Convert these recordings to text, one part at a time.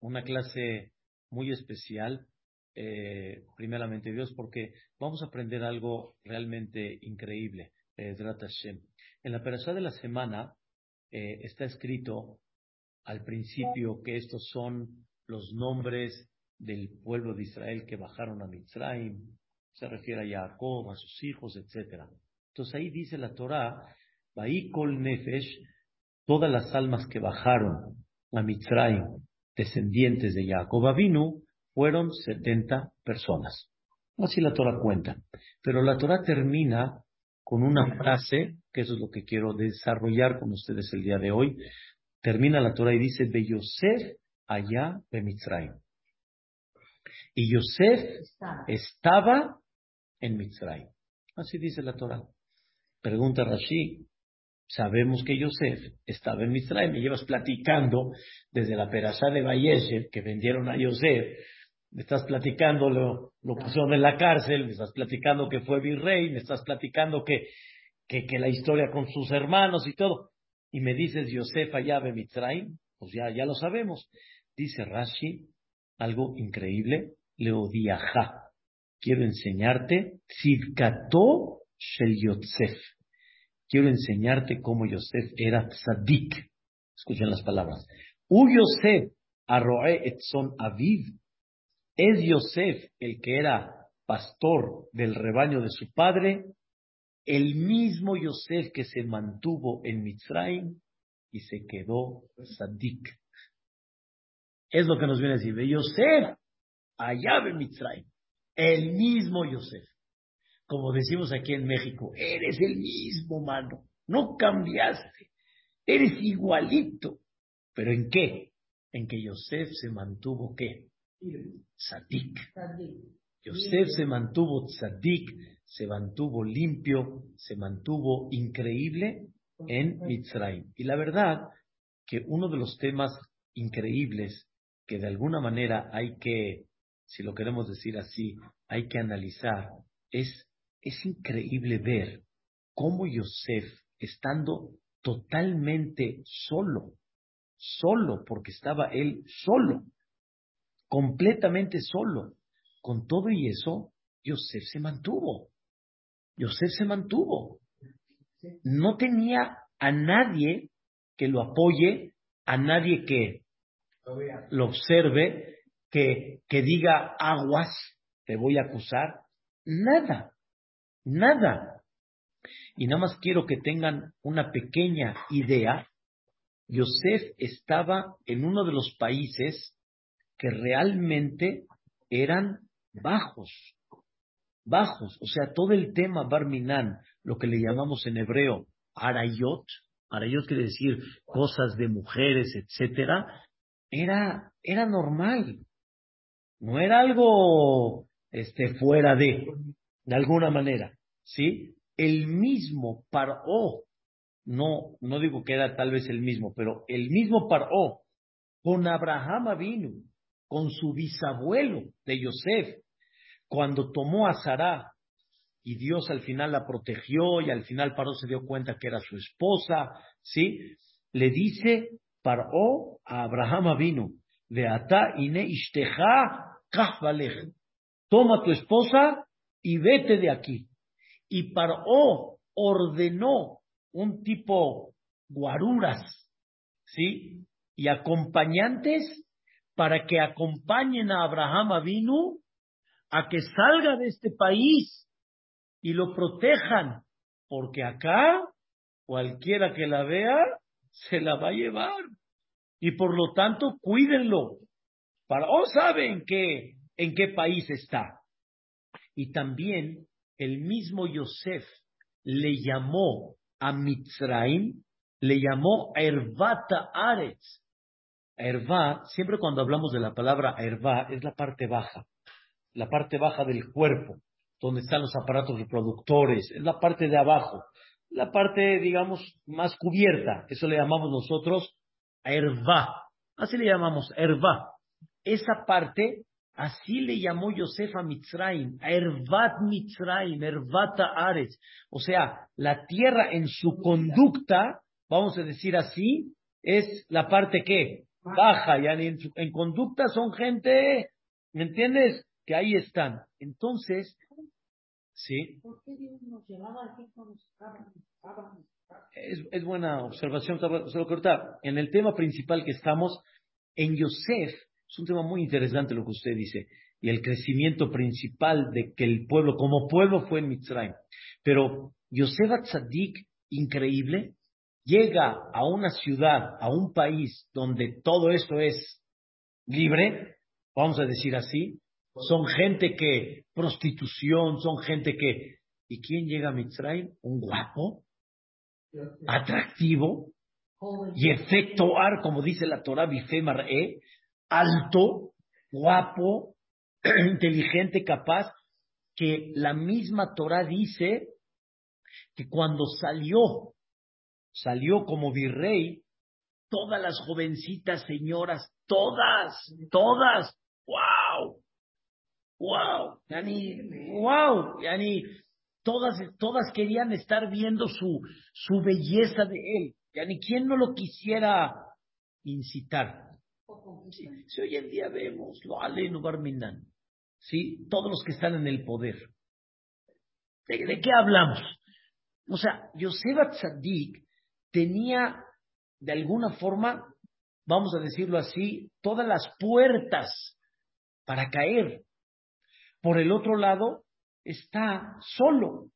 una clase muy especial, eh, primeramente Dios, porque vamos a aprender algo realmente increíble. Eh, en la perashá de la semana eh, está escrito al principio que estos son los nombres del pueblo de Israel que bajaron a Mitzrayim, se refiere a Jacob, a sus hijos, etc. Entonces ahí dice la Torah, Kol Nefesh, todas las almas que bajaron a Mitzrayim, descendientes de Jacob Avinu, fueron 70 personas. Así la Torah cuenta. Pero la Torah termina con una frase, que eso es lo que quiero desarrollar con ustedes el día de hoy. Termina la Torah y dice, de Yosef allá de Mitzrayim. Y Yosef estaba en Mitzrayim. Así dice la Torah. Pregunta Rashi, sabemos que Yosef estaba en Mitzrayim. Me llevas platicando desde la perashá de Bayeshev que vendieron a Yosef. Me estás platicando lo, lo pusieron en la cárcel, me estás platicando que fue virrey, me estás platicando que, que, que la historia con sus hermanos y todo. Y me dices Yosef allá de Mitzrayim, pues ya, ya lo sabemos. Dice Rashi, algo increíble, Leodiaja quiero enseñarte Tzidkato Shel Yosef. Quiero enseñarte cómo Yosef era tzadik. Escuchen las palabras. U Yosef arroe etzon aviv. Es Yosef el que era pastor del rebaño de su padre, el mismo Yosef que se mantuvo en Mitzrayim y se quedó tzadik. Es lo que nos viene a decir. Yosef, allá de Mitzrayim. El mismo Yosef. Como decimos aquí en México, eres el mismo, mano. No cambiaste. Eres igualito. ¿Pero en qué? En que Yosef se mantuvo qué? Tzadik. Yosef se mantuvo tzadik, se mantuvo limpio, se mantuvo increíble en Mitzrayim. Y la verdad que uno de los temas increíbles que de alguna manera hay que si lo queremos decir así, hay que analizar, es, es increíble ver cómo Yosef, estando totalmente solo, solo, porque estaba él solo, completamente solo, con todo y eso, Yosef se mantuvo. Yosef se mantuvo. No tenía a nadie que lo apoye, a nadie que lo observe, que, diga aguas, te voy a acusar. Nada, nada. Y nada más quiero que tengan una pequeña idea. Yosef estaba en uno de los países que realmente eran bajos, bajos. O sea, todo el tema Barminan, lo que le llamamos en hebreo Arayot, Arayot quiere decir cosas de mujeres, etcétera, era, era normal. No era algo este, fuera de, de alguna manera, ¿sí? El mismo Paró, no, no digo que era tal vez el mismo, pero el mismo Paró, con Abraham vino, con su bisabuelo de Yosef, cuando tomó a Sarah y Dios al final la protegió y al final Paró se dio cuenta que era su esposa, ¿sí? Le dice Paró a Abraham vino, de ata ine Toma tu esposa y vete de aquí. Y Paró ordenó un tipo guaruras, ¿sí? Y acompañantes para que acompañen a Abraham Avinu a que salga de este país y lo protejan, porque acá cualquiera que la vea se la va a llevar. Y por lo tanto, cuídenlo. Para, saben que, en qué país está. Y también el mismo Yosef le llamó a Mitzraim, le llamó Ervata Aretz. Erva, siempre cuando hablamos de la palabra Erva, es la parte baja, la parte baja del cuerpo, donde están los aparatos reproductores, es la parte de abajo, la parte, digamos, más cubierta, eso le llamamos nosotros Erva, así le llamamos Erva. Esa parte, así le llamó Yosef a Mitzrayim, a Ervat Mitzrayim, Ervata Ares. O sea, la tierra en su conducta, vamos a decir así, es la parte que baja, ya en, en conducta son gente, ¿me entiendes? Que ahí están. Entonces, ¿sí? ¿Por qué Dios nos llevaba cuando Es, es buena observación, solo ahorita, en el tema principal que estamos, en Yosef, es un tema muy interesante lo que usted dice, y el crecimiento principal de que el pueblo, como pueblo, fue en Mitzrayim. Pero Yosef Atzadik, increíble, llega a una ciudad, a un país donde todo esto es libre, vamos a decir así, son gente que, prostitución, son gente que, ¿y quién llega a Mitzrayim? Un guapo, atractivo, y efecto ar, como dice la Torah, bifemar e, alto, guapo, inteligente, capaz, que la misma Torah dice que cuando salió salió como virrey, todas las jovencitas señoras, todas, todas, wow, wow, yani, wow, yani, todas, todas querían estar viendo su, su belleza de él, yani, ¿quién no lo quisiera incitar? Si, hoy en día vemos, lo aleno barminan, ¿sí? Todos los que están en el poder. ¿De, de qué hablamos? O sea, Yosef Tzadik tenía de alguna forma, vamos a decirlo así, todas las puertas para caer. Por el otro lado, está solo.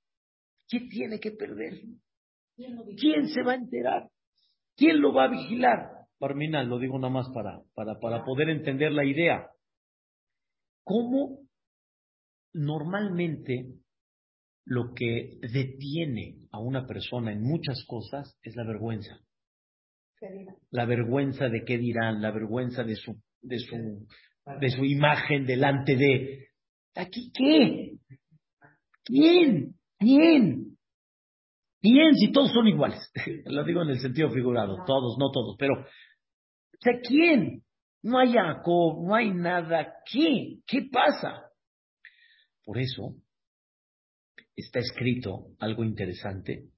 ¿Qué tiene que perder? ¿Quién se va a enterar? ¿Quién lo va a vigilar? Parmina, lo digo nada más para, para, para poder entender la idea. ¿Cómo normalmente lo que detiene a una persona en muchas cosas es la vergüenza. La vergüenza de qué dirán, la vergüenza de su, de su, de su imagen delante de. ¿Aquí qué? ¿Quién? ¿Quién? ¿Quién si todos son iguales? Lo digo en el sentido figurado, todos, no todos, pero. O sea, ¿quién? No hay Jacob, no hay nada. ¿Qué? ¿Qué pasa? Por eso, está escrito algo interesante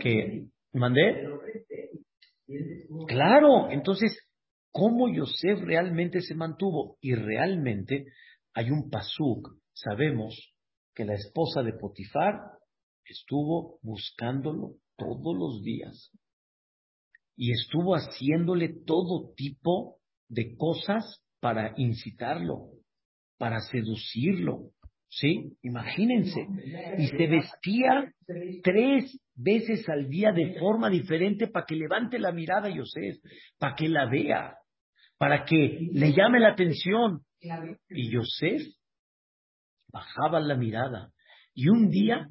que mandé. Claro, entonces, ¿cómo Yosef realmente se mantuvo? Y realmente hay un pasuk, sabemos que la esposa de Potifar estuvo buscándolo todos los días y estuvo haciéndole todo tipo de cosas para incitarlo, para seducirlo, ¿Sí? Imagínense. Y se vestía tres veces al día de forma diferente para que levante la mirada a Yosef, para que la vea, para que le llame la atención. Y Yosef bajaba la mirada. Y un día,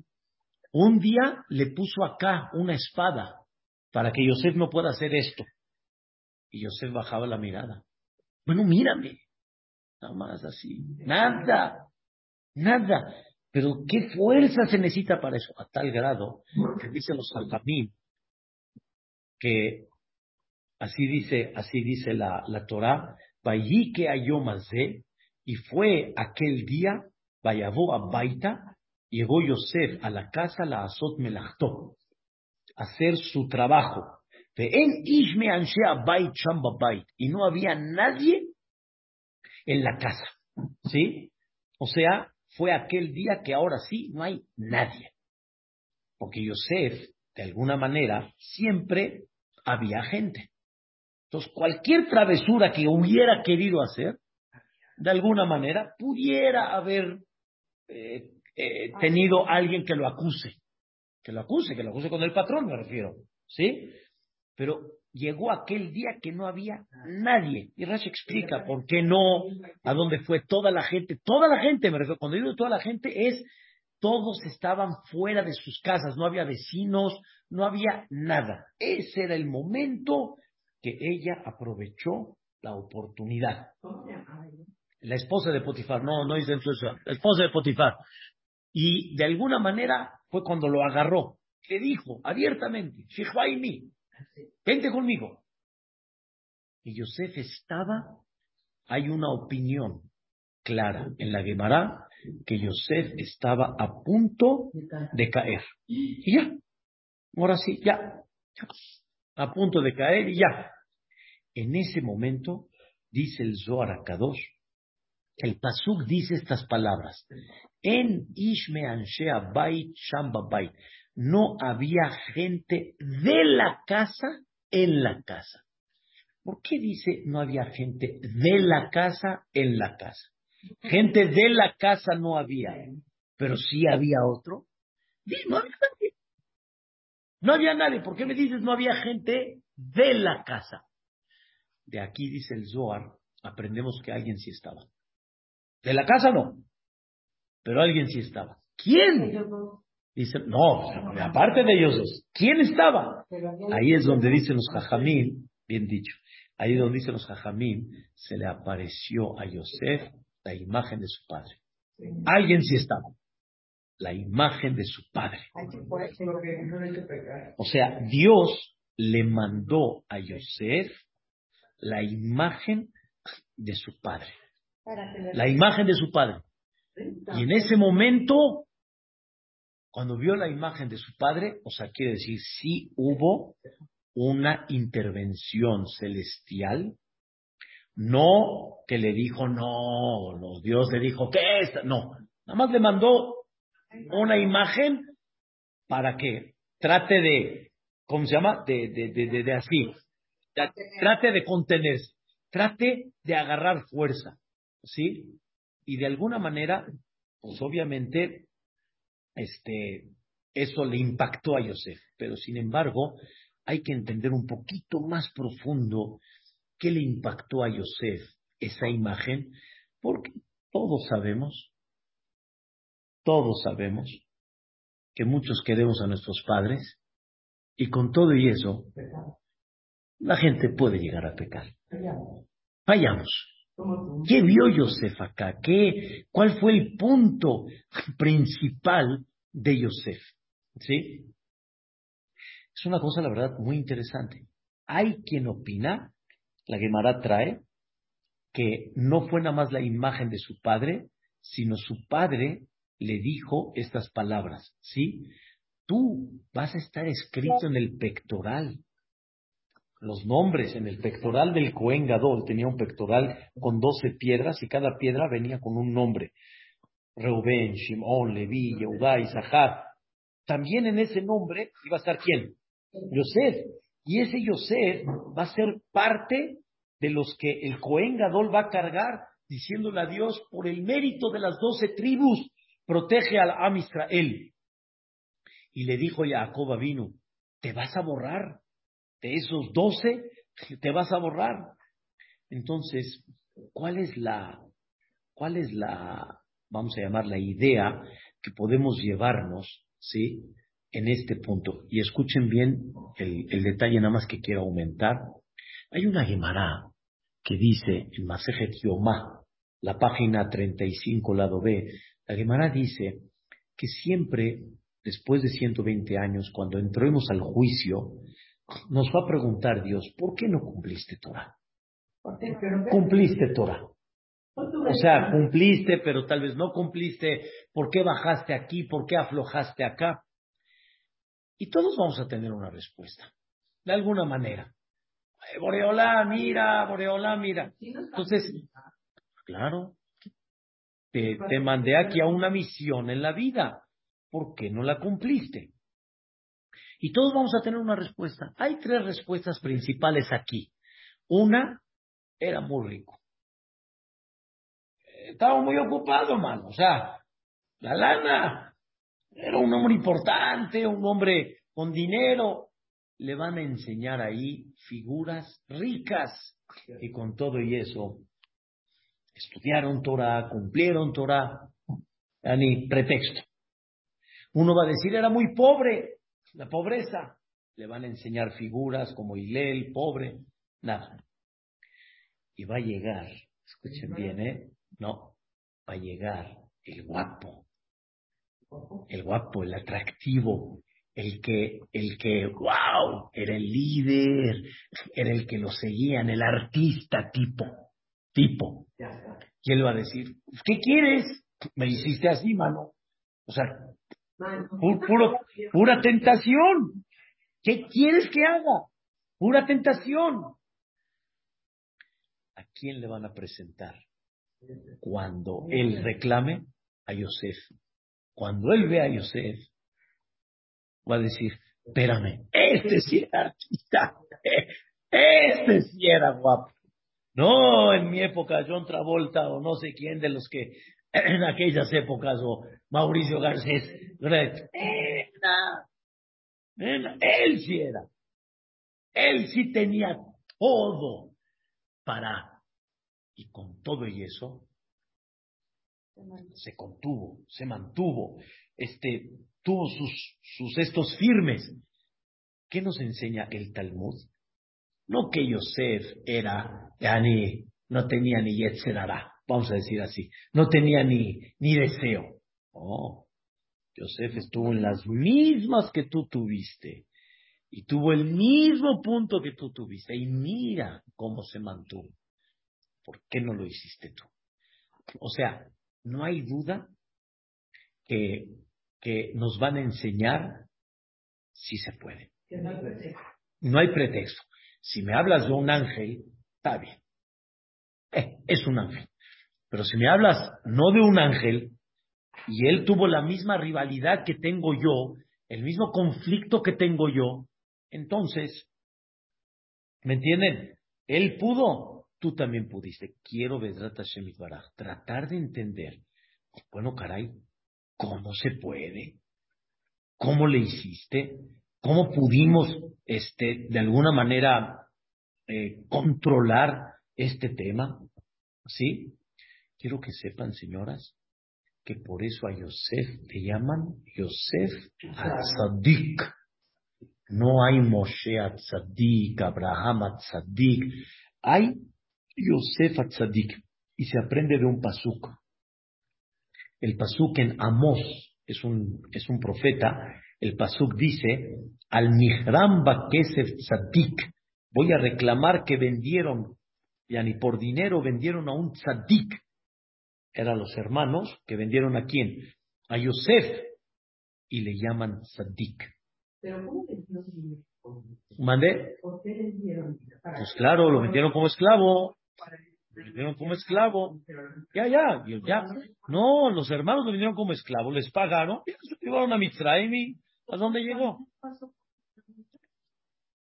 un día le puso acá una espada para que Yosef no pueda hacer esto. Y Yosef bajaba la mirada. Bueno, mírame. Nada más así. Nada. Nada. Pero qué fuerza se necesita para eso, a tal grado que dicen los alfamín que así dice, así dice la, la Torah, que ayomazé, y fue aquel día, vayavó a Baita, llegó Yosef a la casa, la azot melachto, hacer su trabajo. Y no había nadie en la casa. ¿Sí? O sea, fue aquel día que ahora sí no hay nadie. Porque Yosef, de alguna manera, siempre había gente. Entonces, cualquier travesura que hubiera querido hacer, de alguna manera, pudiera haber eh, eh, tenido alguien que lo acuse. Que lo acuse, que lo acuse con el patrón, me refiero. ¿Sí? Pero llegó aquel día que no había nadie. Y Rashi explica por qué no, a dónde fue toda la gente. Toda la gente, me refiero, cuando digo toda la gente es, todos estaban fuera de sus casas, no había vecinos, no había nada. Ese era el momento que ella aprovechó la oportunidad. La esposa de Potifar, no, no dice eso, la esposa de Potifar. Y de alguna manera fue cuando lo agarró, que dijo abiertamente, Shihwaimi, Vente conmigo. Y Yosef estaba, hay una opinión clara en la Gemara que Yosef estaba a punto de caer. Y ya, ahora sí, ya, a punto de caer y ya. En ese momento, dice el Zohar Kadosh, el Pasuk dice estas palabras. En Ishme Anshea Bait Shamba. No había gente de la casa en la casa. ¿Por qué dice no había gente de la casa en la casa? Gente de la casa no había, pero sí había otro. No había nadie. No había nadie. ¿Por qué me dices no había gente de la casa? De aquí dice el Zohar, aprendemos que alguien sí estaba. De la casa no, pero alguien sí estaba. ¿Quién? Dice, no, aparte de ellos dos, ¿quién estaba? Ahí es donde dicen los jajamín, bien dicho, ahí es donde dicen los jajamín, se le apareció a Yosef la imagen de su padre. Alguien sí estaba. La imagen de su padre. O sea, Dios le mandó a Yosef la imagen de su padre. La imagen de su padre. Y en ese momento, cuando vio la imagen de su padre, o sea, quiere decir, sí hubo una intervención celestial, no que le dijo, no, no Dios le dijo, ¿qué es? No, nada más le mandó una imagen para que trate de, ¿cómo se llama? De, de, de, de así, trate de contenerse, trate de agarrar fuerza, ¿sí? Y de alguna manera, pues obviamente, este, eso le impactó a Yosef. Pero sin embargo, hay que entender un poquito más profundo qué le impactó a Yosef esa imagen, porque todos sabemos, todos sabemos que muchos queremos a nuestros padres y con todo y eso, la gente puede llegar a pecar. Fallamos. ¿Qué vio Yosef acá? ¿Qué, ¿Cuál fue el punto principal de Yosef? ¿Sí? Es una cosa, la verdad, muy interesante. Hay quien opina, la Gemara trae, que no fue nada más la imagen de su padre, sino su padre le dijo estas palabras, ¿sí? Tú vas a estar escrito en el pectoral los nombres en el pectoral del Cohen Gadol. Tenía un pectoral con doce piedras y cada piedra venía con un nombre. Reuben, Shimon, Levi, Yehudá, Isahar. También en ese nombre iba a estar quién? Yosef. Y ese Yosef va a ser parte de los que el Cohen Gadol va a cargar, diciéndole a Dios, por el mérito de las doce tribus, protege al Am Israel. Y le dijo Jacob vino, te vas a borrar de esos doce, te vas a borrar. Entonces, ¿cuál es la, cuál es la, vamos a llamar la idea que podemos llevarnos, sí, en este punto? Y escuchen bien el, detalle nada más que quiero aumentar. Hay una Gemara que dice en Masejet Yomá, la página 35, lado B, la Gemara dice que siempre, después de 120 años, cuando entremos al juicio, nos va a preguntar Dios, ¿por qué no cumpliste Torah? Cumpliste Torah. O sea, cumpliste, pero tal vez no cumpliste. ¿Por qué bajaste aquí? ¿Por qué aflojaste acá? Y todos vamos a tener una respuesta, de alguna manera. Boreola, mira, Boreola, mira. Entonces, claro, te, te mandé aquí a una misión en la vida. ¿Por qué no la cumpliste? Y todos vamos a tener una respuesta. Hay tres respuestas principales aquí. Una, era muy rico. Estaba muy ocupado, mano. O sea, la lana. Era un hombre importante, un hombre con dinero. Le van a enseñar ahí figuras ricas. Y con todo y eso, estudiaron Torah, cumplieron Torah. Ni pretexto. Uno va a decir, era muy pobre. La pobreza. Le van a enseñar figuras como Hilel, pobre, nada. Y va a llegar, escuchen bien, ¿eh? No, va a llegar el guapo. El guapo, el atractivo, el que, el que, wow, era el líder, era el que lo seguían, el artista tipo, tipo. Y él va a decir, ¿qué quieres? Me hiciste así, mano. O sea, Pura tentación. ¿Qué quieres que haga? Pura tentación. quién le van a presentar? Cuando él reclame a Yosef. Cuando él ve a Yosef, va a decir, espérame, este sí era artista, este sí era guapo. No, en mi época John Travolta o no sé quién de los que en aquellas épocas o Mauricio Garcés, él sí era. Él sí tenía todo para, y con todo y eso, se contuvo, se mantuvo, este, tuvo sus, sus estos firmes. ¿Qué nos enseña el Talmud? No que Yosef era, ya ni, no tenía ni Yetzerara, vamos a decir así, no tenía ni, ni deseo. Oh, Yosef estuvo en las mismas que tú tuviste y tuvo el mismo punto que tú tuviste y mira cómo se mantuvo. ¿Por qué no lo hiciste tú? O sea, no hay duda que, que nos van a enseñar si se puede. No hay pretexto. Si me hablas de un ángel, está bien. Eh, es un ángel. Pero si me hablas no de un ángel, y él tuvo la misma rivalidad que tengo yo, el mismo conflicto que tengo yo, entonces, ¿me entienden? Él pudo, tú también pudiste. Quiero, Vedrat Hashem tratar de entender, bueno, caray, ¿cómo se puede? ¿Cómo le hiciste? ¿Cómo pudimos, este, de alguna manera, eh, controlar este tema? ¿Sí? Quiero que sepan, señoras, que por eso a Yosef le llaman Yosef Atzadik. No hay Moshe Atzadik, Abraham Atzadik. Hay Yosef Atzadik. Y se aprende de un pasuk. El pasuk en Amos es un, es un profeta. El pasuk dice, al Mihram Bakesef Tzadik. Voy a reclamar que vendieron, ya ni por dinero vendieron a un Tzadik eran los hermanos que vendieron a quién? A Yosef y le llaman Sadik. ¿Pero cómo vendieron? ¿Mandé? Pues claro, lo vendieron como esclavo. Lo vendieron como esclavo. Ya, ya, ya. No, los hermanos lo vendieron como esclavo, les pagaron y se llevaron a Mitzrayim y ¿a dónde llegó?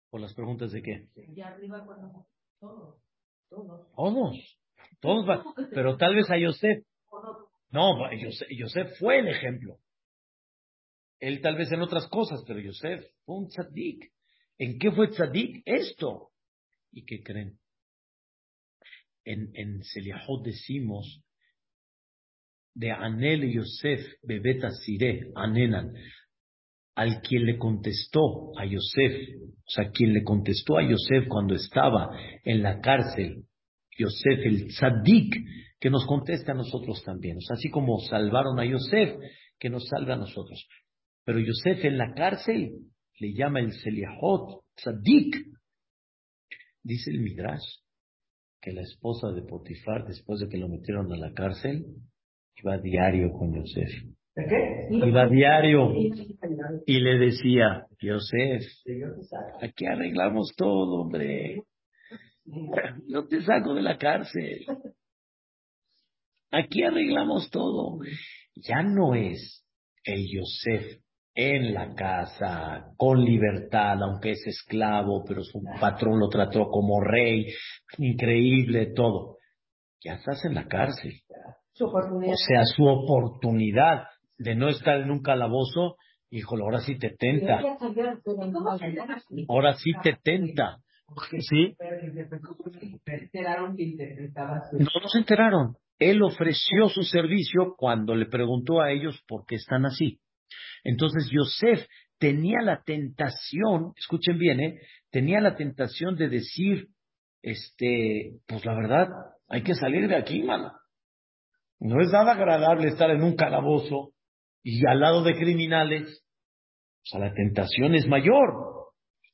Por las preguntas de qué. Todos. Todos. Pero tal vez a Yosef. No, Yosef, fue el ejemplo. Él tal vez en otras cosas, pero Yosef fue un tzadik. ¿En qué fue tzadik? Esto. ¿Y qué creen? En, en Seliahot decimos de Anel y Yosef bebeta sire, anenan, al quien le contestó a Yosef, o sea, quien le contestó a Yosef cuando estaba en la cárcel, Yosef el Tzadik, que nos conteste a nosotros también. así como salvaron a Yosef, que nos salve a nosotros. Pero Yosef en la cárcel le llama el Seliahot Tzadik. Dice el Midrash que la esposa de Potifar, después de que lo metieron a la cárcel, iba a diario con Yosef. Iba a diario y le decía, Yosef, aquí arreglamos todo, hombre. Yo te saco de la cárcel. Aquí arreglamos todo. Ya no es el Yosef en la casa, con libertad, aunque es esclavo, pero su patrón lo trató como rey, increíble todo. Ya estás en la cárcel. O sea, su oportunidad de no estar en un calabozo, híjole, ahora sí te tenta. Ahora sí te tenta. ¿Sí? No, no se enteraron. Él ofreció su servicio cuando le preguntó a ellos por qué están así. Entonces Yosef tenía la tentación, escuchen bien, ¿eh? tenía la tentación de decir, este, pues la verdad, hay que salir de aquí, mano. No es nada agradable estar en un calabozo y al lado de criminales. O sea, la tentación es mayor.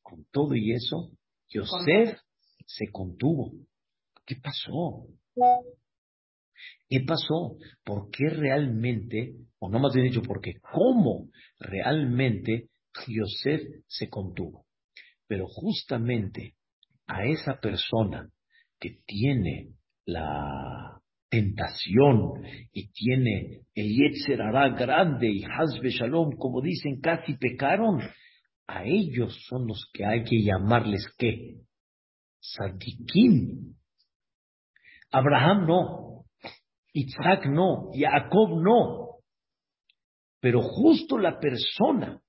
Con todo y eso, Yosef se contuvo. ¿Qué pasó? ¿Qué pasó? ¿Por qué realmente, o no más bien dicho, porque cómo realmente Yosef se contuvo? Pero justamente a esa persona que tiene la tentación y tiene el Yetzer hará grande y Hazbe Shalom, como dicen, casi pecaron, a ellos son los que hay que llamarles qué? Sadikim. Abraham no, Isaac no, Jacob no. Pero justo la persona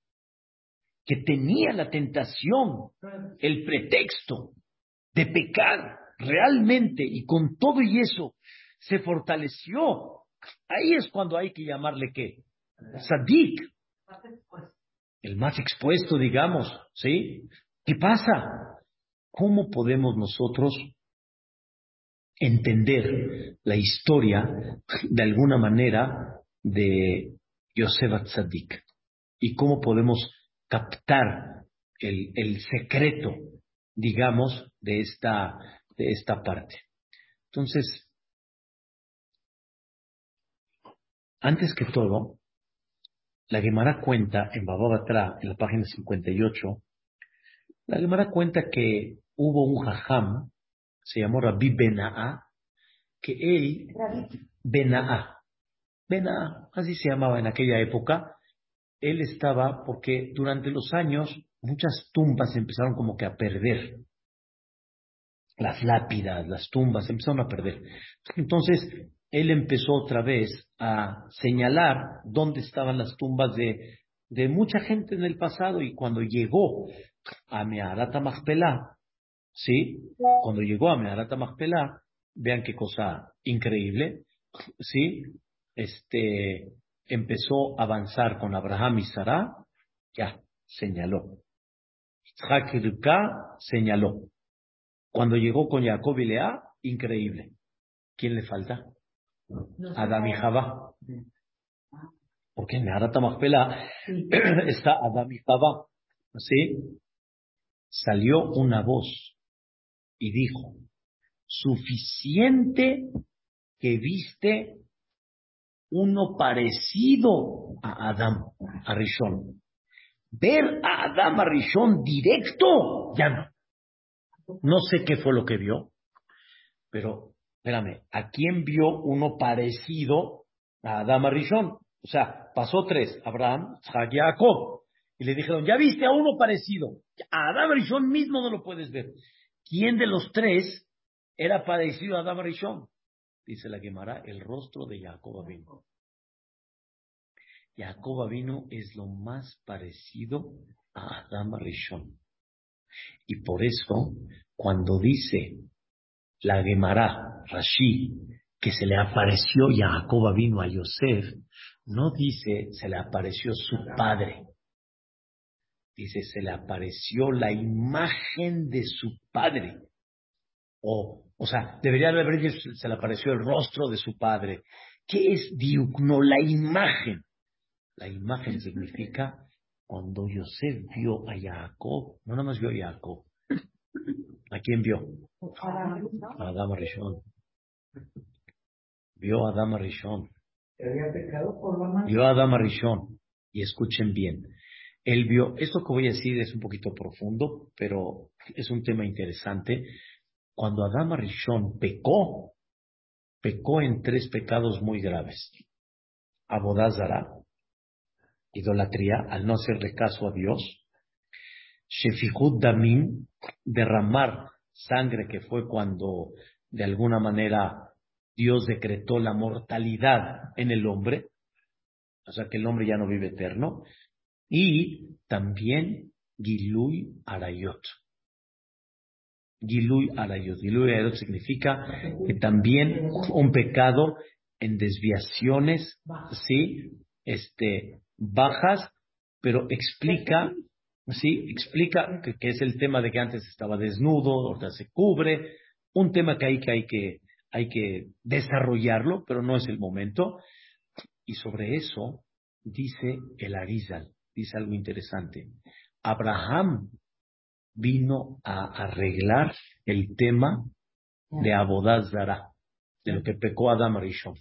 que tenía la tentación, el pretexto de pecar realmente y con todo y eso se fortaleció, ahí es cuando hay que llamarle qué? Sadik. El más expuesto, digamos, ¿sí? ¿Qué pasa? ¿Cómo podemos nosotros entender la historia de alguna manera de Yosef Tzadik? ¿Y cómo podemos captar el, el secreto, digamos, de esta, de esta parte? Entonces, antes que todo, la Gemara cuenta en Bababatra, en la página 58, la Gemara cuenta que hubo un jajam, se llamó Rabbi Bena'a, que él, Bena'a, Bena'a, así se llamaba en aquella época, él estaba porque durante los años muchas tumbas empezaron como que a perder. Las lápidas, las tumbas empezaron a perder. Entonces, él empezó otra vez a señalar dónde estaban las tumbas de, de mucha gente en el pasado y cuando llegó a Meharata Machpelah, ¿sí? Cuando llegó a Meharata Machpelah, vean qué cosa increíble, ¿sí? Este, empezó a avanzar con Abraham y Sarah, ya, señaló. Isaac y señaló. Cuando llegó con Jacob y Lea, increíble. ¿Quién le falta? Adam y Java. Porque en Harata Machpelah está Adam y Java. ¿Sí? Salió una voz y dijo, suficiente que viste uno parecido a Adam, a Rishon. Ver a Adam a Rishon directo, ya no. No sé qué fue lo que vio, pero espérame, ¿a quién vio uno parecido a Adama Rishon? O sea, pasó tres, Abraham, Isaac y Jacob. Y le dijeron, ya viste a uno parecido. A Adama Rishon mismo no lo puedes ver. ¿Quién de los tres era parecido a Adama Rishon? Dice la Gemara, el rostro de Jacob vino. Jacob vino es lo más parecido a Adama Rishon. Y por eso, cuando dice la Gemara, Rashi, que se le apareció Jacob vino a Yosef, no dice se le apareció su padre. Dice se le apareció la imagen de su padre. O, o sea, debería haber dicho se le apareció el rostro de su padre. ¿Qué es diugno? La imagen. La imagen significa cuando Yosef vio a Jacob, no nada más vio a Jacob, ¿A quién vio? A Adama Rishon. Vio a Adama Rishon. Vio a Adama Rishon. Y escuchen bien. Él vio, esto que voy a decir es un poquito profundo, pero es un tema interesante. Cuando Adama Rishon pecó, pecó en tres pecados muy graves. Abodazara, idolatría, al no hacerle caso a Dios, Shefichut Damim, derramar sangre, que fue cuando de alguna manera Dios decretó la mortalidad en el hombre, o sea que el hombre ya no vive eterno, y también Gilui Arayot. Gilui Arayot. Gilui Arayot significa que también un pecado en desviaciones, sí, este, bajas, pero explica ¿sí? Explica que, es el tema de que antes estaba desnudo, ahora se cubre, un tema que hay que, hay que, hay que desarrollarlo, pero no es el momento. Y sobre eso dice el Arizal, dice algo interesante. Abraham vino a arreglar el tema de Abodazara, de lo que pecó Adam Rishon.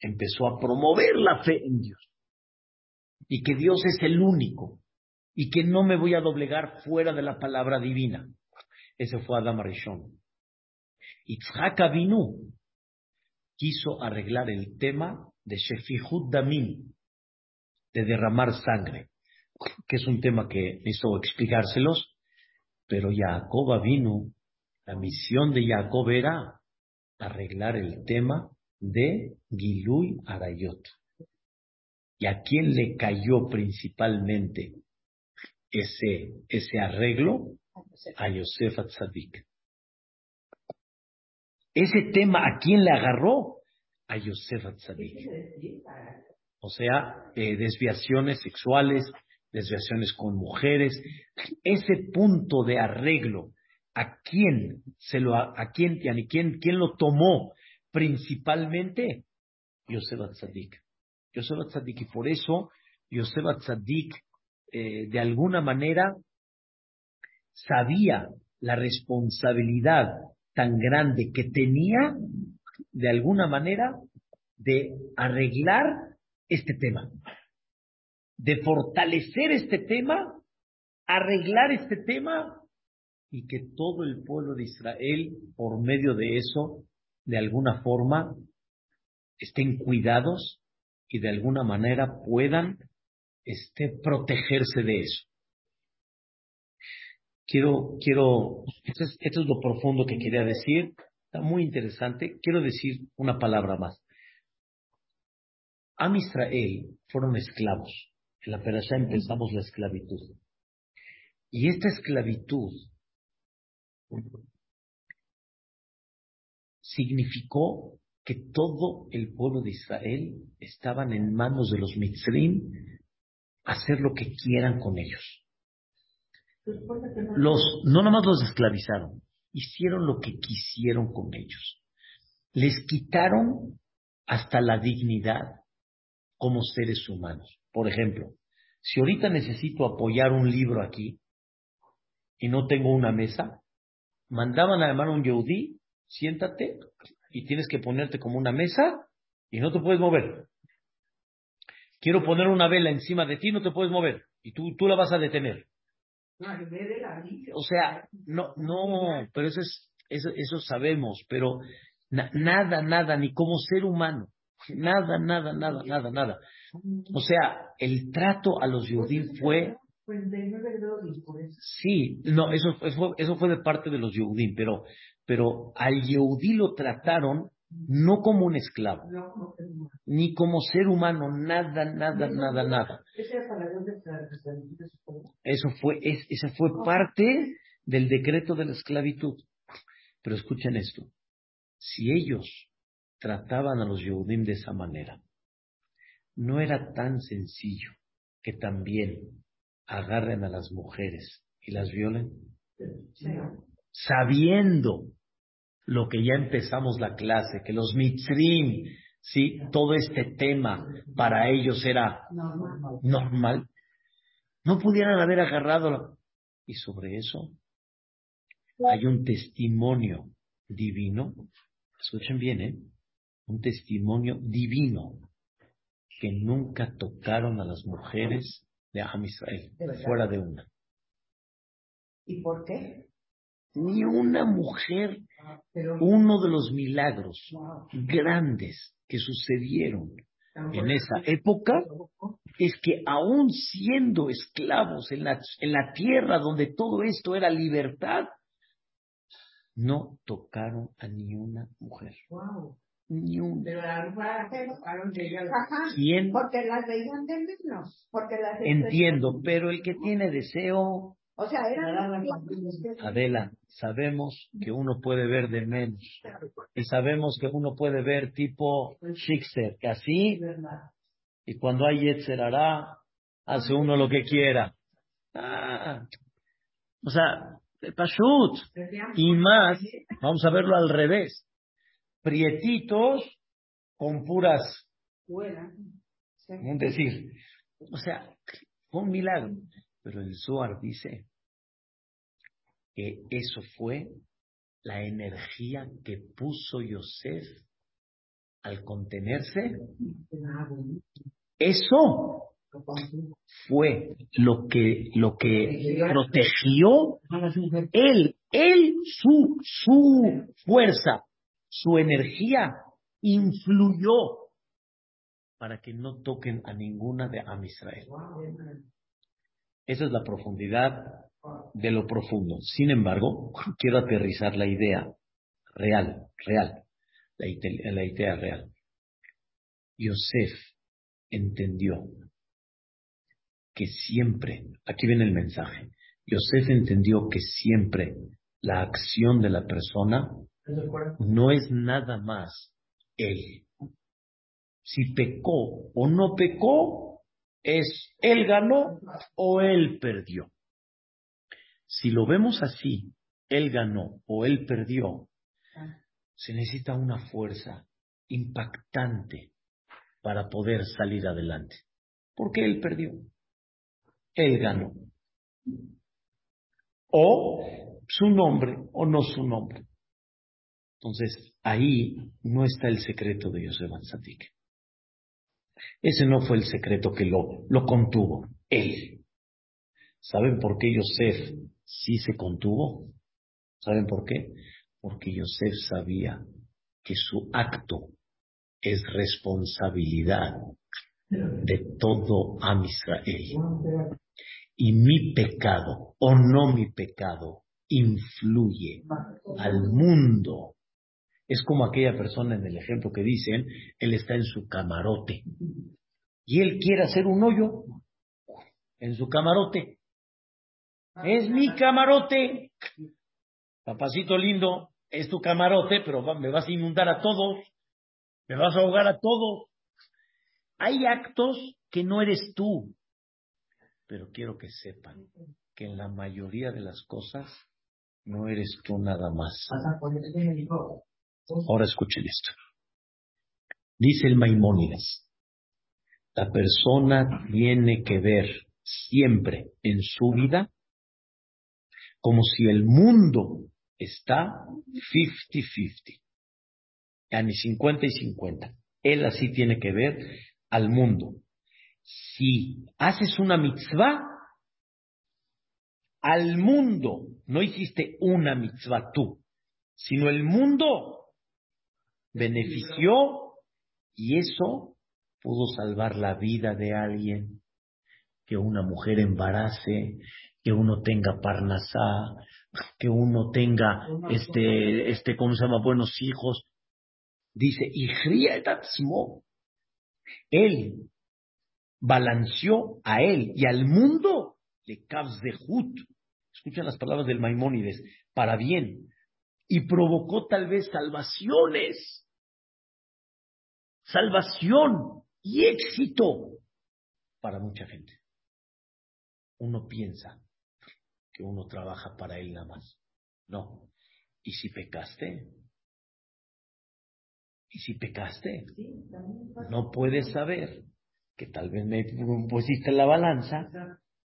Empezó a promover la fe en Dios. Y que Dios es el único y que no me voy a doblegar fuera de la palabra divina. Ese fue Adam Rishon. Yitzhak Avinu quiso arreglar el tema de Shefihud Damim, de derramar sangre, que es un tema que hizo explicárselos, pero Jacob vino, la misión de Jacob era arreglar el tema de Gilui Arayot. ¿Y a quién le cayó principalmente ese, ese arreglo? A Yosef Atzadik. Ese tema, ¿a quién le agarró? A Yosef Atzadik. O sea, eh, desviaciones sexuales, desviaciones con mujeres. Ese punto de arreglo, ¿a quién se lo, a quién, quién, quién lo tomó principalmente? Yosef Atzadik. Yosef Atzadik. Y por eso, Yosef Atzadik, eh, de alguna manera, sabía la responsabilidad tan grande que tenía, de alguna manera, de arreglar este tema, de fortalecer este tema, arreglar este tema y que todo el pueblo de Israel, por medio de eso, de alguna forma, estén cuidados y de alguna manera puedan este, protegerse de eso quiero, quiero, esto es, lo profundo que quería decir, está muy interesante, quiero decir una palabra más. Am Israel fueron esclavos. En la Perashá empezamos la esclavitud. Y esta esclavitud significó que todo el pueblo de Israel estaban en manos de los Mitzrim hacer lo que quieran con ellos. Los, no nomás los esclavizaron, hicieron lo que quisieron con ellos. Les quitaron hasta la dignidad como seres humanos. Por ejemplo, si ahorita necesito apoyar un libro aquí y no tengo una mesa, mandaban a llamar a un yehudí, siéntate y tienes que ponerte como una mesa y no te puedes mover. Quiero poner una vela encima de ti, no te puedes mover y tú, tú la vas a detener. O sea, no, no, pero eso es, eso, eso sabemos, pero nada, nada, ni como ser humano, nada, nada, nada, nada, nada. O sea, el trato a los Yehudim fue. Sí, no, eso, fue, eso fue de parte de los Yehudim, pero, pero al Yehudí lo trataron no como un esclavo, ni como ser humano, nada, nada, nada, nada. Eso fue, es, esa fue parte del decreto de la esclavitud. Pero escuchen esto, si ellos trataban a los Yehudim de esa manera, no era tan sencillo que también agarren a las mujeres y las violen, sabiendo lo que ya empezamos la clase, que los mitzrim, sí, todo este tema para ellos era normal, no pudieran haber agarrado. Y sobre eso hay un testimonio divino, escuchen bien, ¿eh? un testimonio divino que nunca tocaron a las mujeres de Aham Israel, fuera de una. ¿Y por qué? Ni una mujer, uno de los milagros grandes que sucedieron en esa época es que aún siendo esclavos en la, en la tierra donde todo esto era libertad, no tocaron a ni una mujer. Ni una. ¿Quién? Porque las veían de menos. Porque las Entiendo, pero el que tiene deseo o sea, Adela, sabemos que uno puede ver de menos. Y sabemos que uno puede ver tipo Shikser, que así, y cuando hay Yetzerará, hace uno lo que quiera. Ah, o sea, Pashut. Y más, vamos a verlo al revés. Prietitos con puras. Un decir. O sea, un milagro. Pero el Zohar dice que eso fue la energía que puso Yosef al contenerse. Eso fue lo que, lo que protegió él Él, su, su fuerza, su energía influyó para que no toquen a ninguna de Am Israel. Esa es la profundidad de lo profundo. Sin embargo, quiero aterrizar la idea real, real, la, la idea real. Yosef entendió que siempre, aquí viene el mensaje, Yosef entendió que siempre la acción de la persona no es nada más él. Si pecó o no pecó, es él ganó o él perdió. Si lo vemos así, él ganó o él perdió, se necesita una fuerza impactante para poder salir adelante. Porque él perdió. Él ganó. O su nombre o no su nombre. Entonces, ahí no está el secreto de Yosef Anzatik. Ese no fue el secreto que lo, lo contuvo, él. ¿Saben por qué Yosef sí se contuvo? ¿Saben por qué? Porque Yosef sabía que su acto es responsabilidad de todo Am Israel. Y mi pecado o no mi pecado influye al mundo. Es como aquella persona en el ejemplo que dicen, él está en su camarote y él quiere hacer un hoyo en su camarote. Es mi camarote. Papacito lindo, es tu camarote, pero me vas a inundar a todos, me vas a ahogar a todos. Hay actos que no eres tú, pero quiero que sepan que en la mayoría de las cosas no eres tú nada más. Ahora escuchen esto. Dice el Maimónides, la persona tiene que ver siempre en su vida como si el mundo está 50-50, ni 50 y 50. Él así tiene que ver al mundo. Si haces una mitzvah, al mundo, no hiciste una mitzvah tú, sino el mundo benefició y eso pudo salvar la vida de alguien, que una mujer embarace, que uno tenga parnasá, que uno tenga este, este, ¿cómo se llama? Buenos hijos. Dice, y él balanceó a él y al mundo de Hut. Escuchan las palabras del Maimónides, para bien. Y provocó tal vez salvaciones. Salvación y éxito para mucha gente. Uno piensa, que uno trabaja para él nada más. No. ¿Y si pecaste? ¿Y si pecaste? No puedes saber que tal vez me pusiste la balanza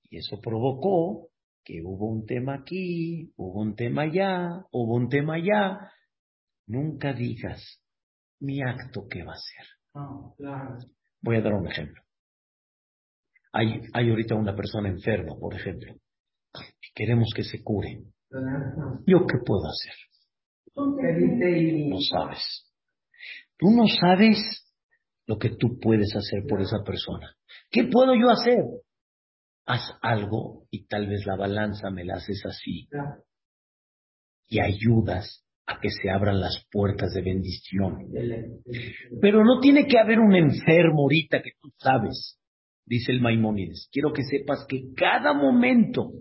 y eso provocó que hubo un tema aquí, hubo un tema allá, hubo un tema allá. Nunca digas mi acto qué va a ser. Voy a dar un ejemplo. Hay, hay ahorita una persona enferma, por ejemplo queremos que se cure. ¿Yo qué puedo hacer? No sabes. Tú no sabes lo que tú puedes hacer por esa persona. ¿Qué puedo yo hacer? Haz algo y tal vez la balanza me la haces así. Y ayudas a que se abran las puertas de bendición. Pero no tiene que haber un enfermo ahorita que tú sabes, dice el Maimónides. Quiero que sepas que cada momento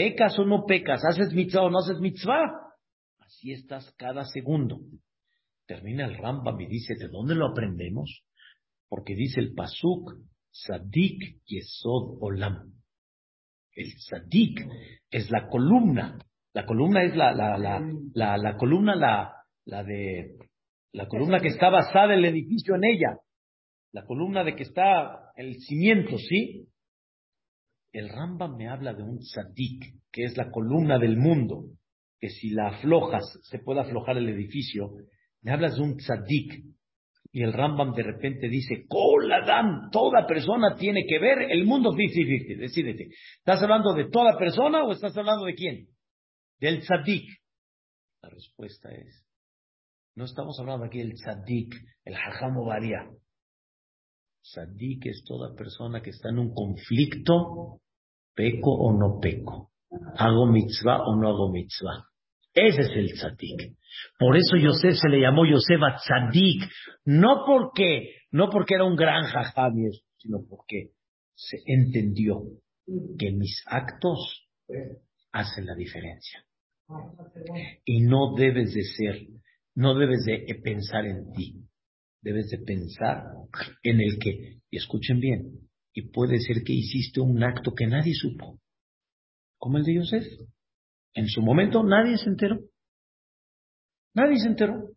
¿Pecas o no pecas? ¿Haces mitzvah o no haces mitzvah? Así estás cada segundo. Termina el Rambam y dice, ¿de dónde lo aprendemos? Porque dice el Pasuk, Sadik Yesod Olam. El Sadik es la columna. La columna es la, la, la, la, la columna, la, la de, la columna que está basada el edificio en ella. La columna de que está el cimiento, ¿sí? El Rambam me habla de un tzadik, que es la columna del mundo, que si la aflojas se puede aflojar el edificio. Me hablas de un tzadik. Y el Rambam de repente dice, Koladam, toda persona tiene que ver el mundo 50-50. Decídete, ¿estás hablando de toda persona o estás hablando de quién? del tzadik. La respuesta es, no estamos hablando aquí del tzadik, el varía. Tzadik es toda persona que está en un conflicto, peco o no peco, hago mitzvah o no hago mitzvah. Ese es el tzadik. Por eso Yosef se le llamó Yosef a tzadik, no porque, no porque era un gran jajam, sino porque se entendió que mis actos hacen la diferencia. Y no debes de ser, no debes de pensar en ti, debes de pensar en el que, y escuchen bien, y puede ser que hiciste un acto que nadie supo, como el de Yosef. En su momento nadie se enteró. Nadie se enteró.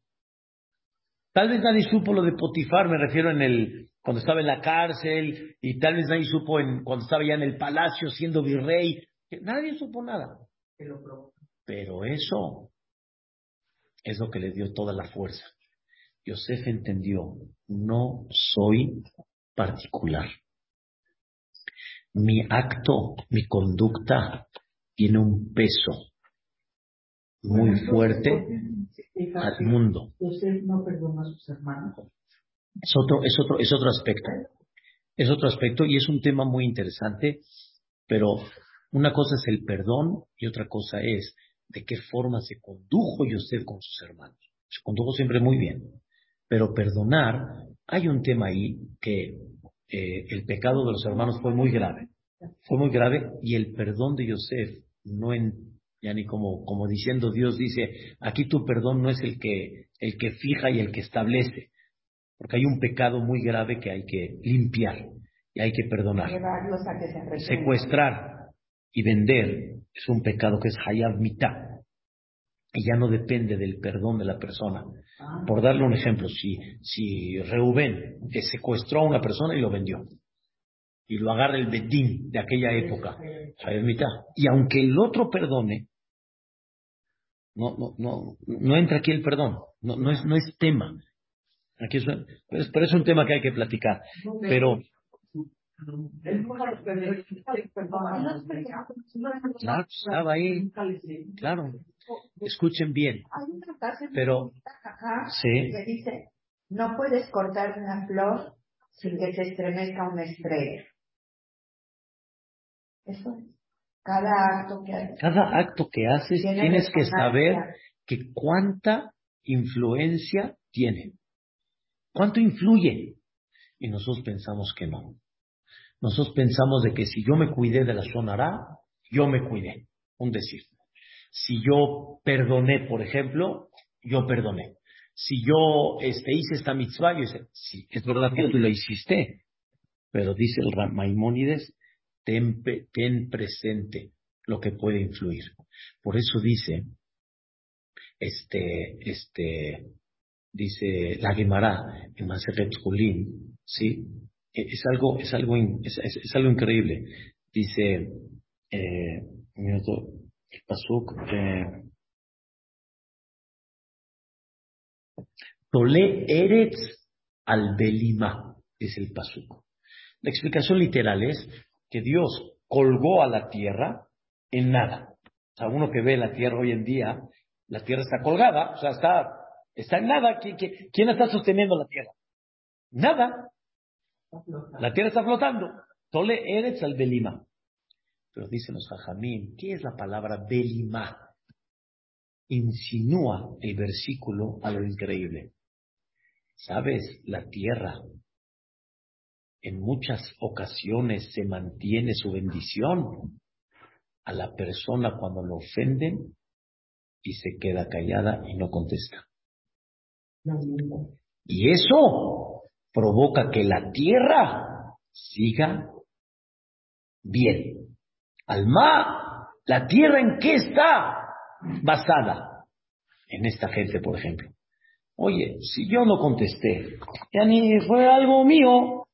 Tal vez nadie supo lo de Potifar, me refiero en el cuando estaba en la cárcel y tal vez nadie supo en, cuando estaba ya en el palacio siendo virrey. Nadie supo nada. Pero eso es lo que le dio toda la fuerza. Yosef entendió, no soy particular. Mi acto, mi conducta tiene un peso muy fuerte al mundo. Yosef no perdonó a sus hermanos. Es otro, es otro, es otro aspecto. Es otro aspecto y es un tema muy interesante, pero una cosa es el perdón y otra cosa es de qué forma se condujo Yosef con sus hermanos. Se condujo siempre muy bien. Pero perdonar, hay un tema ahí que eh, el pecado de los hermanos fue muy grave. Fue muy grave y el perdón de Yosef no en, ya ni como, como diciendo Dios dice, aquí tu perdón no es el que, el que fija y el que establece, porque hay un pecado muy grave que hay que limpiar y hay que perdonar. Secuestrar y vender es un pecado que es hayab mitad y ya no depende del perdón de la persona. Ah. Por darle un ejemplo, si, si Reuben secuestró a una persona y lo vendió, y lo agarra el bedín de aquella época, y aunque el otro perdone, no, no, no, no entra aquí el perdón, no, no, es, no es tema. Aquí es, pero es un tema que hay que platicar. Pero Claro, estaba ahí. Claro. Escuchen bien. Pero, sí. que dice, no puedes cortar una flor sin que se estremezca una estrella. Eso es. Cada acto que haces. Cada acto que haces tienes que saber que cuánta influencia tiene. ¿Cuánto influye? Y nosotros pensamos que no. Nosotros pensamos de que si yo me cuidé de la sonará, yo me cuidé. Un decir. Si yo perdoné, por ejemplo, yo perdoné. Si yo este, hice esta mitzvah, yo dice, sí, es verdad que tú lo hiciste. Pero dice el Maimónides, ten, ten presente lo que puede influir. Por eso dice, este, este, dice la Gemara en Maseret Julín, ¿sí? E, es algo, es algo, es, es, algo increíble. Dice, eh, un minuto, el pasuk, eh, Tole Eretz al Belima, es el pasuk. La explicación literal es que Dios colgó a la tierra en nada. O sea, uno que ve la tierra hoy en día, la tierra está colgada, o sea, está, está en nada. ¿Quién está sosteniendo la tierra? Nada. La tierra está flotando. Tole Eretz al Belima. Pero dicen los Jajamín, ¿qué es la palabra Belima? Insinúa el versículo a lo increíble. ¿Sabes? La tierra en muchas ocasiones se mantiene su bendición a la persona cuando lo ofenden y se queda callada y no contesta. Y eso provoca que la tierra siga bien. Alma, ¿la tierra en qué está basada? En esta gente, por ejemplo. Oye, si yo no contesté, ya ni fue algo mío,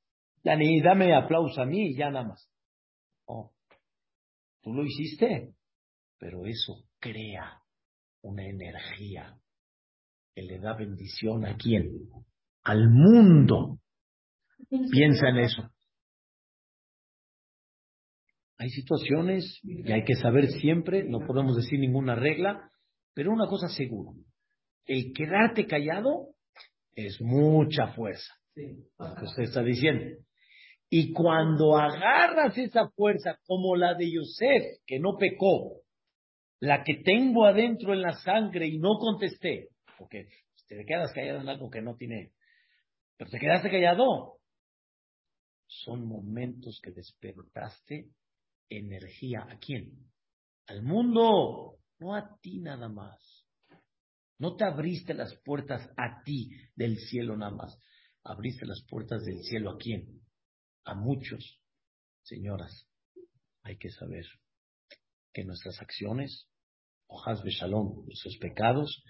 ya ni dame aplauso a mí, ya nada más. Oh, tú lo hiciste, pero eso crea una energía que le da bendición a quién? Al mundo. Piensa en eso. Hay situaciones y hay que saber siempre, no podemos decir ninguna regla, pero una cosa segura, el quedarte callado es mucha fuerza, lo que usted está diciendo. Y cuando agarras esa fuerza como la de Yosef, que no pecó, la que tengo adentro en la sangre y no contesté, porque te quedas callado en algo que no tiene, pero te quedaste callado. Son momentos que despertaste energía. ¿A quién? Al mundo, no a ti nada más. No te abriste las puertas a ti del cielo nada más. Abriste las puertas del cielo a quién? A muchos. Señoras, hay que saber que nuestras acciones, hojas de shalom, nuestros pecados,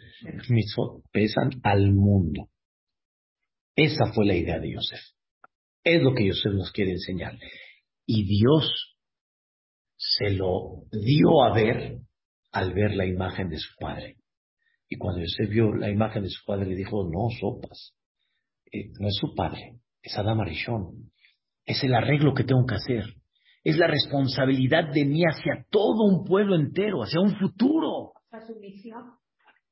pesan al mundo. Esa fue la idea de Yosef. Es lo que Yosef nos quiere enseñar. Y Dios se lo dio a ver al ver la imagen de su padre. Y cuando Yosef vio la imagen de su padre, le dijo, no, sopas, eh, no es su padre, es Adam Arishon. Es el arreglo que tengo que hacer. Es la responsabilidad de mí hacia todo un pueblo entero, hacia un futuro.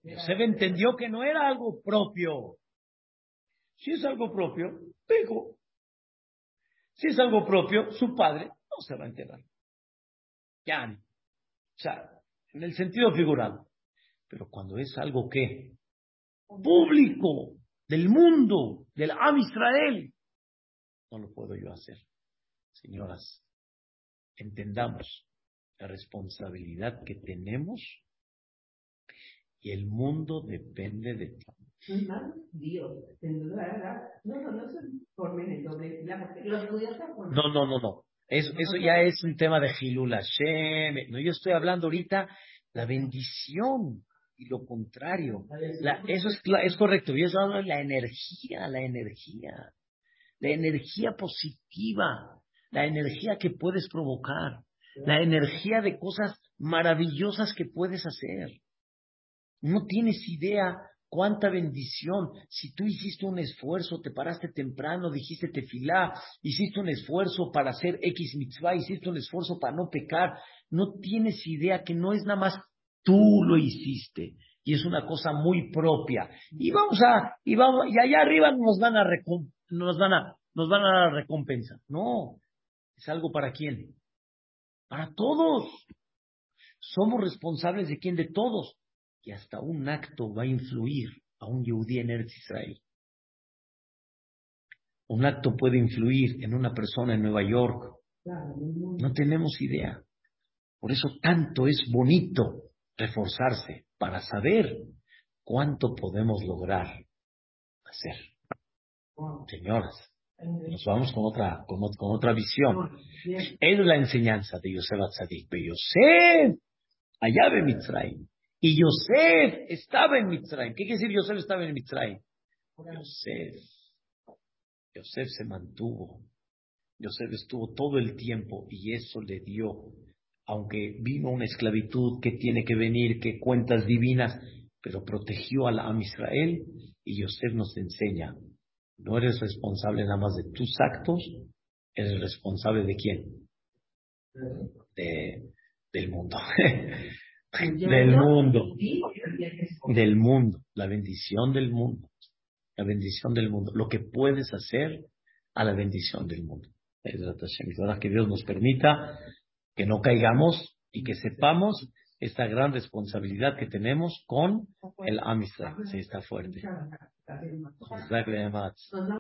Yosef entendió que no era algo propio. Si es algo propio, pego. Si es algo propio, su padre no se va a enterar. Ya. O sea, en el sentido figurado. Pero cuando es algo que público, del mundo, del Am Israel, no lo puedo yo hacer. Señoras, entendamos la responsabilidad que tenemos y el mundo depende de ti. No, no, no, no. Eso, eso ya es un tema de Hilul Hashem. No, yo estoy hablando ahorita la bendición y lo contrario. La, eso es, es correcto. Yo estoy hablando de la energía, la energía. La energía positiva. La energía que puedes provocar. La energía de cosas maravillosas que puedes hacer. No tienes idea Cuánta bendición. Si tú hiciste un esfuerzo, te paraste temprano, dijiste tefilá, hiciste un esfuerzo para hacer X mitzvah, hiciste un esfuerzo para no pecar, no tienes idea que no es nada más tú lo hiciste. Y es una cosa muy propia. Y vamos a, y vamos, y allá arriba nos van a, nos van a, nos van a dar recompensa. No. Es algo para quién? Para todos. Somos responsables de quién? De todos y hasta un acto va a influir a un yudí en Eretz Israel. Un acto puede influir en una persona en Nueva York. No tenemos idea. Por eso tanto es bonito reforzarse para saber cuánto podemos lograr hacer. Señoras, nos vamos con otra, con, otra visión. Es la enseñanza de Yosef Atzadik. Yosef, allá de Mitzrayim, y Yosef estaba en Mitzrayim. ¿Qué quiere decir Yosef estaba en Mitzrayim? Yosef. Yosef se mantuvo. Yosef estuvo todo el tiempo y eso le dio, aunque vino una esclavitud que tiene que venir, que cuentas divinas, pero protegió a la Am Israel y Yosef nos enseña, no eres responsable nada más de tus actos, eres responsable de quién? De, del mundo. del mundo, del mundo, la bendición del mundo, la bendición del mundo, lo que puedes hacer a la bendición del mundo. Que Dios nos permita que no caigamos y que sepamos esta gran responsabilidad que tenemos con el Amistad. Sí, está fuerte.